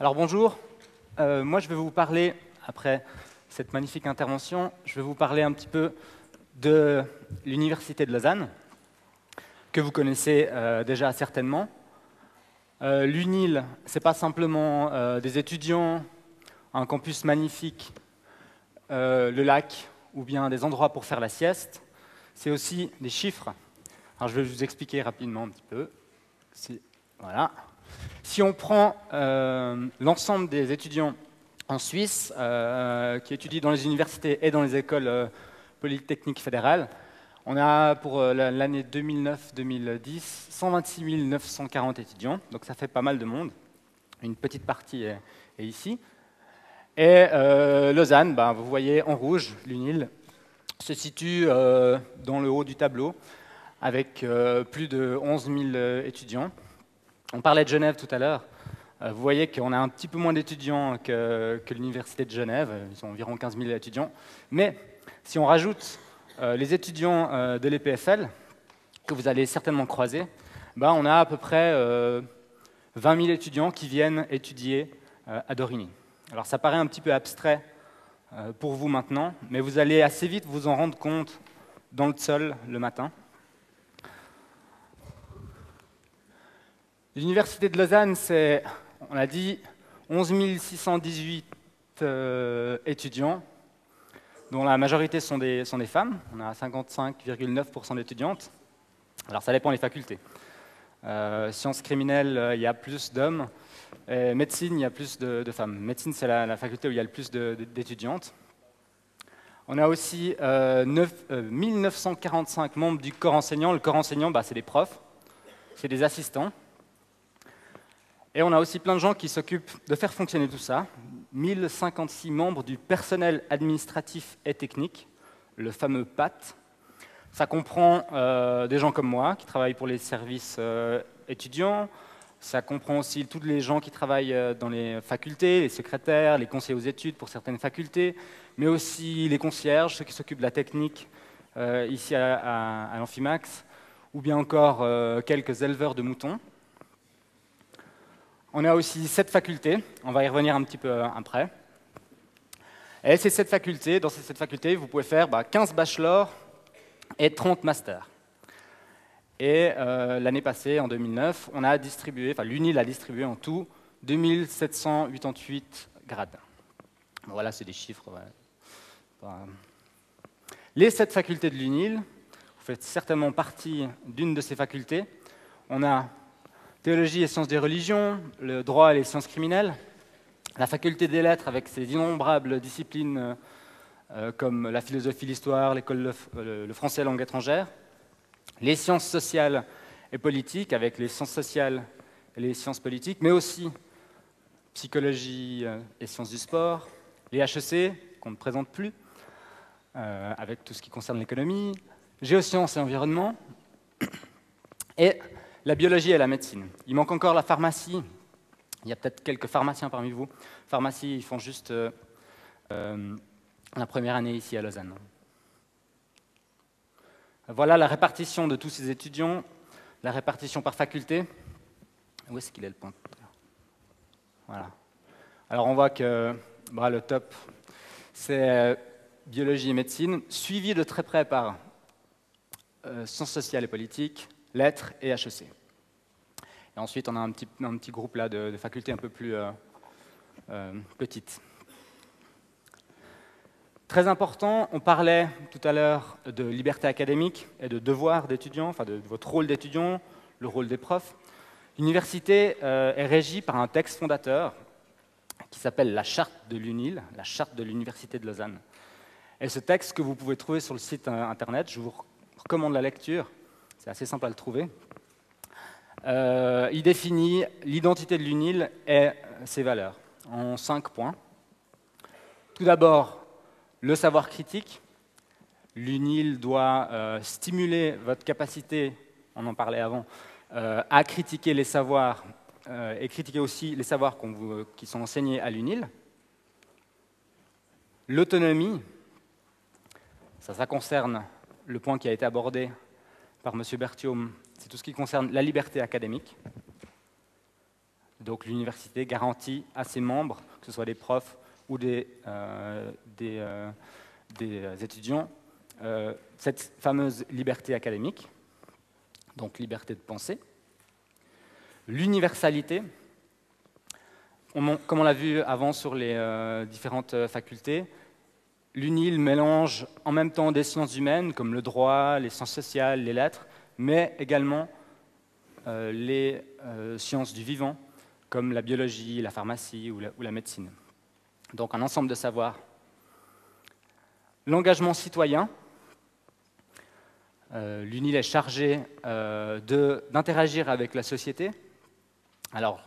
Alors bonjour, Euh, moi je vais vous parler, après cette magnifique intervention, je vais vous parler un petit peu de l'Université de Lausanne, que vous connaissez euh, déjà certainement. Euh, L'UNIL, ce n'est pas simplement des étudiants, un campus magnifique, le lac, ou bien des endroits pour faire la sieste, c'est aussi des chiffres. Alors je vais vous expliquer rapidement un petit peu. Voilà. Si on prend euh, l'ensemble des étudiants en Suisse euh, qui étudient dans les universités et dans les écoles euh, polytechniques fédérales, on a pour la- l'année 2009-2010 126 940 étudiants, donc ça fait pas mal de monde. Une petite partie est, ici. Et Lausanne, ben, vous voyez en rouge, l'UNIL se situe dans le haut du tableau avec plus de 11 000 euh, étudiants. On parlait de Genève tout à l'heure. Euh, vous voyez qu'on a un petit peu moins d'étudiants que, l'Université de Genève. Ils ont environ 15 000 étudiants. Mais si on rajoute euh, les étudiants euh, de l'EPFL, que vous allez certainement croiser, ben, on a à peu près euh, 20 000 étudiants qui viennent étudier à Dorigny. Alors ça paraît un petit peu abstrait pour vous maintenant, mais vous allez assez vite vous en rendre compte dans le sol le matin. L'Université de Lausanne, c'est, on a dit, 11 618 euh, étudiants, dont la majorité sont des, sont des femmes. On a 55,9% d'étudiantes. Alors ça dépend des facultés. Euh, sciences criminelles, euh, il y a plus d'hommes. Et médecine, il y a plus de, femmes. Médecine, c'est la, la faculté où il y a le plus d'étudiantes. On a aussi euh, neuf- euh, 1945 membres du corps enseignant. Le corps enseignant, bah, c'est des profs, c'est des assistants. Et on a aussi plein de gens qui s'occupent de faire fonctionner tout ça. 1056 membres du personnel administratif et technique, le fameux PAT. Ça comprend euh, des gens comme moi qui travaillent pour les services euh, étudiants. Ça comprend aussi tous les gens qui travaillent euh, dans les facultés, les secrétaires, les conseillers aux études pour certaines facultés, mais aussi les concierges, ceux qui s'occupent de la technique ici à, à- à l'Amphimax, ou bien encore quelques éleveurs de moutons. On a aussi sept facultés, on va y revenir un petit peu euh, après. Et ces sept facultés, dans ces sept facultés, vous pouvez faire bah, 15 bachelors et 30 masters. Et euh, l'année passée, en 2009, on a distribué, enfin l'UNIL a distribué en tout 2788 grades. Voilà, c'est des chiffres. Pas- Les sept facultés de l'UNIL, vous faites certainement partie d'une de ces facultés. On a théologie et sciences des religions, le droit et les sciences criminelles, la faculté des lettres avec ses innombrables disciplines euh, euh, comme la philosophie, l'histoire, l'école, f- euh, le français langue étrangère, les sciences sociales et politiques avec les sciences sociales et les sciences politiques, mais aussi psychologie et sciences du sport, les HEC qu'on ne présente plus, avec tout ce qui concerne l'économie, géosciences et environnement, et la biologie et la médecine. Il manque encore la pharmacie. Il y a peut-être quelques pharmaciens parmi vous. Pharmacie, ils font juste euh, euh, la première année ici à Lausanne. Voilà la répartition de tous ces étudiants, la répartition par faculté. Où est-ce qu'il est le pointeur Voilà. Alors on voit que le top, c'est euh, biologie et médecine, suivi de très près par sciences sociales et politiques, lettres et HEC. Et ensuite, on a un petit, groupe là de, facultés un peu plus euh, euh, petites. Très important, on parlait tout à l'heure de liberté académique et de devoir d'étudiant, enfin de, votre rôle d'étudiant, le rôle des profs. L'université euh, est régie par un texte fondateur qui s'appelle la Charte de l'UNIL, la Charte de l'Université de Lausanne. Et ce texte que vous pouvez trouver sur le site internet, je vous recommande la lecture, c'est assez simple à le trouver. Euh, il définit l'identité de l'UNIL et ses valeurs en cinq points. Tout d'abord, le savoir critique. L'UNIL doit euh, stimuler votre capacité, on en parlait avant, euh, à critiquer les savoirs et critiquer aussi les savoirs qui sont enseignés à l'UNIL. L'autonomie, ça, ça concerne le point qui a été abordé par M. Berthiaume, c'est tout ce qui concerne la liberté académique. Donc l'université garantit à ses membres, que ce soit des profs ou des, des, des étudiants, cette fameuse liberté académique, donc liberté de penser. L'universalité, comme on l'a vu avant sur les euh, différentes euh, facultés, l'UNIL mélange en même temps des sciences humaines comme le droit, les sciences sociales, les lettres, mais également euh, les sciences du vivant comme la biologie, la pharmacie ou la, médecine. Donc un ensemble de savoirs. L'engagement citoyen, l'UNIL est chargé d'interagir avec la société. Alors,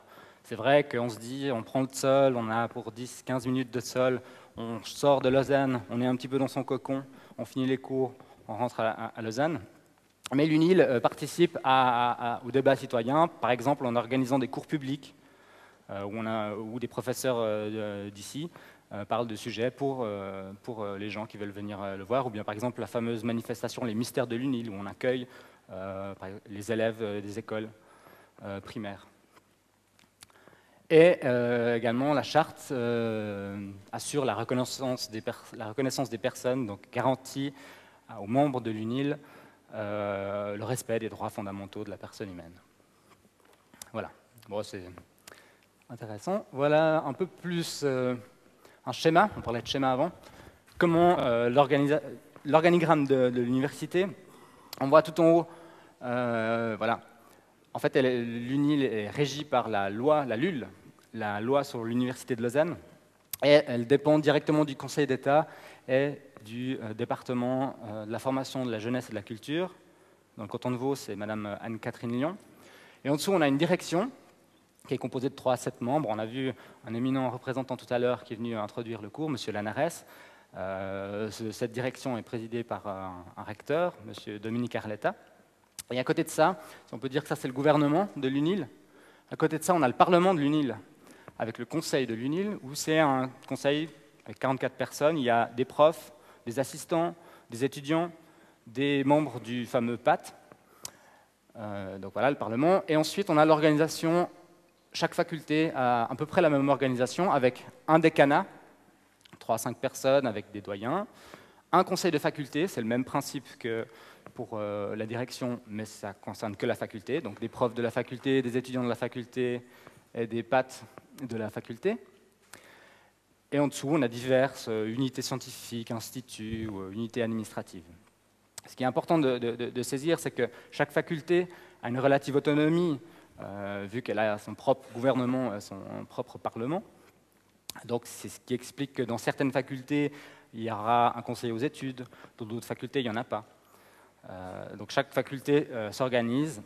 c'est vrai qu'on se dit, on prend le sol, on a pour 10-15 minutes de sol, on sort de Lausanne, on est un petit peu dans son cocon, on finit les cours, on rentre à, Lausanne. Mais l'UNIL euh, participe au débat citoyen, par exemple en organisant des cours publics euh, où, des professeurs euh, d'ici parlent de sujets pour les gens qui veulent venir le voir, ou bien par exemple la fameuse manifestation Les Mystères de l'UNIL, où on accueille les élèves des écoles primaires. Et euh, également, la charte euh, assure la reconnaissance, des personnes, donc garantit aux membres de l'UNIL euh, le respect des droits fondamentaux de la personne humaine. Voilà, bon, c'est intéressant. Voilà un peu plus un schéma, on parlait de schéma avant, comment l'organigramme de, de l'université, on voit tout en haut, voilà, en fait, l'UNIL est régie par la loi, la LUL, la loi sur l'Université de Lausanne, et elle dépend directement du Conseil d'État et du euh, département euh, de la formation de la jeunesse et de la culture. Dans le canton de Vaud, c'est Madame Anne-Catherine Lyon. Et en dessous, on a une direction qui est composée de 3 à 7 membres. On a vu un éminent représentant tout à l'heure qui est venu introduire le cours, M. Lanares. Euh, cette direction est présidée par un, un recteur, M. Dominique Arletta. Et à côté de ça, on peut dire que ça c'est le gouvernement de l'UNIL, à côté de ça on a le Parlement de l'UNIL, avec le conseil de l'UNIL, où c'est un conseil avec 44 personnes, il y a des profs, des assistants, des étudiants, des membres du fameux PAT, euh, donc voilà le Parlement, et ensuite on a l'organisation, chaque faculté a à peu près la même organisation, avec un décanat, 3 à 5 personnes avec des doyens, un conseil de faculté, c'est le même principe que pour euh, la direction, mais ça concerne que la faculté, donc des profs de la faculté, des étudiants de la faculté et des pattes de la faculté. Et en dessous, on a diverses euh, unités scientifiques, instituts ou euh, unités administratives. Ce qui est important de, saisir, c'est que chaque faculté a une relative autonomie, vu qu'elle a son propre gouvernement, son propre parlement. Donc c'est ce qui explique que dans certaines facultés, il y aura un conseil aux études, dans d'autres facultés, il n'y en a pas. Euh, donc chaque faculté euh, s'organise,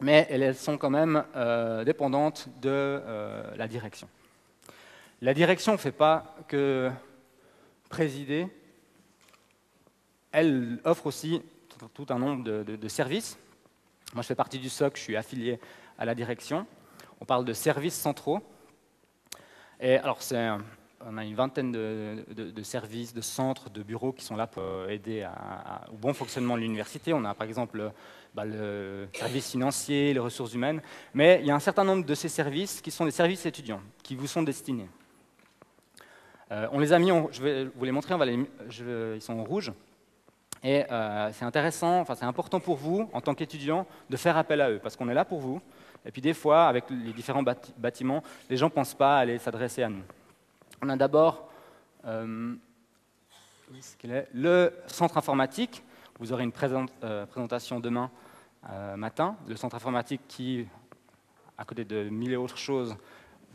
mais elles sont quand même euh, dépendantes de la direction. La direction ne fait pas que présider, elle offre aussi tout un nombre de, services. Moi, je fais partie du SOC, je suis affilié à la direction. On parle de services centraux. Et alors, c'est on a une vingtaine de, services, de centres, de bureaux qui sont là pour euh, aider au bon fonctionnement de l'université. On a par exemple bah, le service financier, les ressources humaines, mais il y a un certain nombre de ces services qui sont des services étudiants, qui vous sont destinés. Euh, on les a mis, je vais vous les montrer, ils sont en rouge. Et euh, c'est intéressant, enfin c'est important pour vous, en tant qu'étudiant, de faire appel à eux, parce qu'on est là pour vous. Et puis des fois, avec les différents bâtiments, les gens ne pensent pas aller s'adresser à nous. On a d'abord euh, le centre informatique. Vous aurez une euh, présentation demain euh, matin. Le centre informatique qui, à côté de mille autres choses,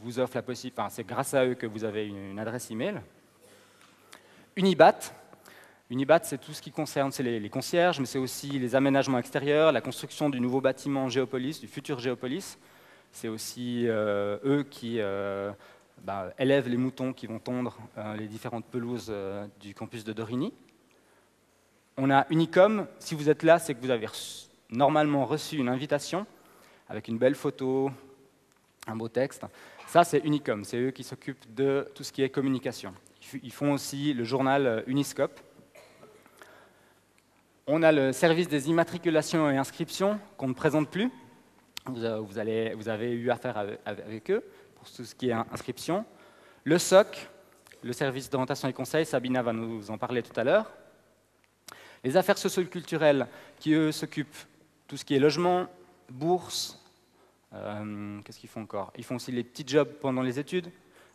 vous offre la possibilité, enfin, c'est grâce à eux que vous avez une, adresse email. Unibat. Unibat, c'est tout ce qui concerne les, concierges, mais c'est aussi les aménagements extérieurs, la construction du nouveau bâtiment Géopolis, du futur Géopolis. C'est aussi eux qui bah, les moutons qui vont tondre euh, les différentes pelouses euh, du campus de Dorigny. On a Unicom, si vous êtes là, c'est que vous avez normalement reçu une invitation avec une belle photo, un beau texte. Ça, c'est Unicom, c'est eux qui s'occupent de tout ce qui est communication. Ils font aussi le journal euh, Uniscope. On a le service des immatriculations et inscriptions qu'on ne présente plus. vous avez eu affaire avec eux pour tout ce qui est inscription. Le SOC, le service d'orientation et conseil, Sabina va nous en parler tout à l'heure. Les affaires socioculturelles, qui eux s'occupent tout ce qui est logement, bourse, euh, qu'est-ce qu'ils font encore? Ils font aussi les petits jobs pendant les études,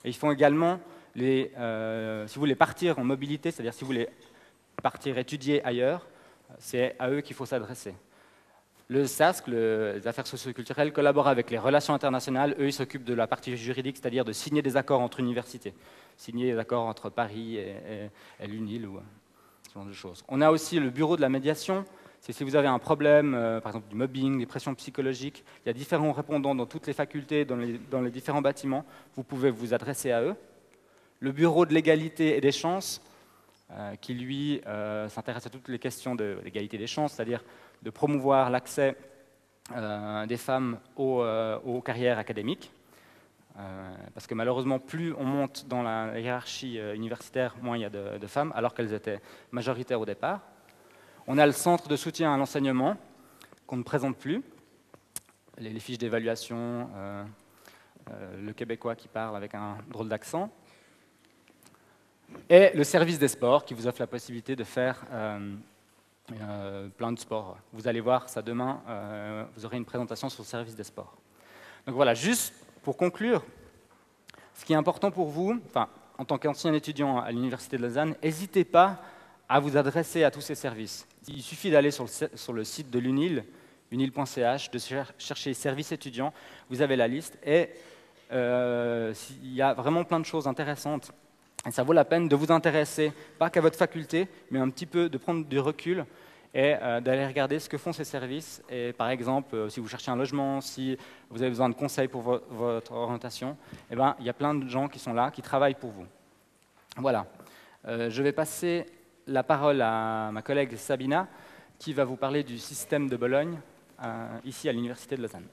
et ils font également, les, euh, si vous voulez partir en mobilité, c'est-à-dire si vous voulez partir étudier ailleurs, c'est à eux qu'il faut s'adresser. Le SASC, les affaires socioculturelles, collabore avec les relations internationales. Eux, ils s'occupent de la partie juridique, c'est-à-dire de signer des accords entre universités, signer des accords entre Paris et, l'UNIL ou ce genre de choses. On a aussi le bureau de la médiation. C'est si vous avez un problème, euh, par exemple du mobbing, des pressions psychologiques, il y a différents répondants dans toutes les facultés, dans les, différents bâtiments. Vous pouvez vous adresser à eux. Le bureau de l'égalité et des chances, euh, qui lui euh, s'intéresse à toutes les questions de l'égalité des chances, c'est-à-dire de promouvoir l'accès euh, des femmes aux, carrières académiques. parce que malheureusement, plus on monte dans la hiérarchie universitaire, moins il y a de, femmes, alors qu'elles étaient majoritaires au départ. On a le centre de soutien à l'enseignement, qu'on ne présente plus, les fiches d'évaluation, le québécois qui parle avec un drôle d'accent et le service des sports qui vous offre la possibilité de faire euh, euh, plein de sports. Vous allez voir ça demain, euh, vous aurez une présentation sur le service des sports. Donc voilà, juste pour conclure, ce qui est important pour vous, enfin, en tant qu'ancien étudiant à l'Université de Lausanne, n'hésitez pas à vous adresser à tous ces services. Il suffit d'aller sur, sur le, site de l'UNIL, unil.ch, de chercher services étudiants, vous avez la liste, et il y a vraiment plein de choses intéressantes et ça vaut la peine de vous intéresser, pas qu'à votre faculté, mais un petit peu de prendre du recul et euh, d'aller regarder ce que font ces services. Et par exemple, euh, si vous cherchez un logement, si vous avez besoin de conseils pour votre orientation, eh ben, il y a plein de gens qui sont là, qui travaillent pour vous. Voilà. Euh, je vais passer la parole à ma collègue Sabina, qui va vous parler du système de Bologne, ici à l'Université de Lausanne.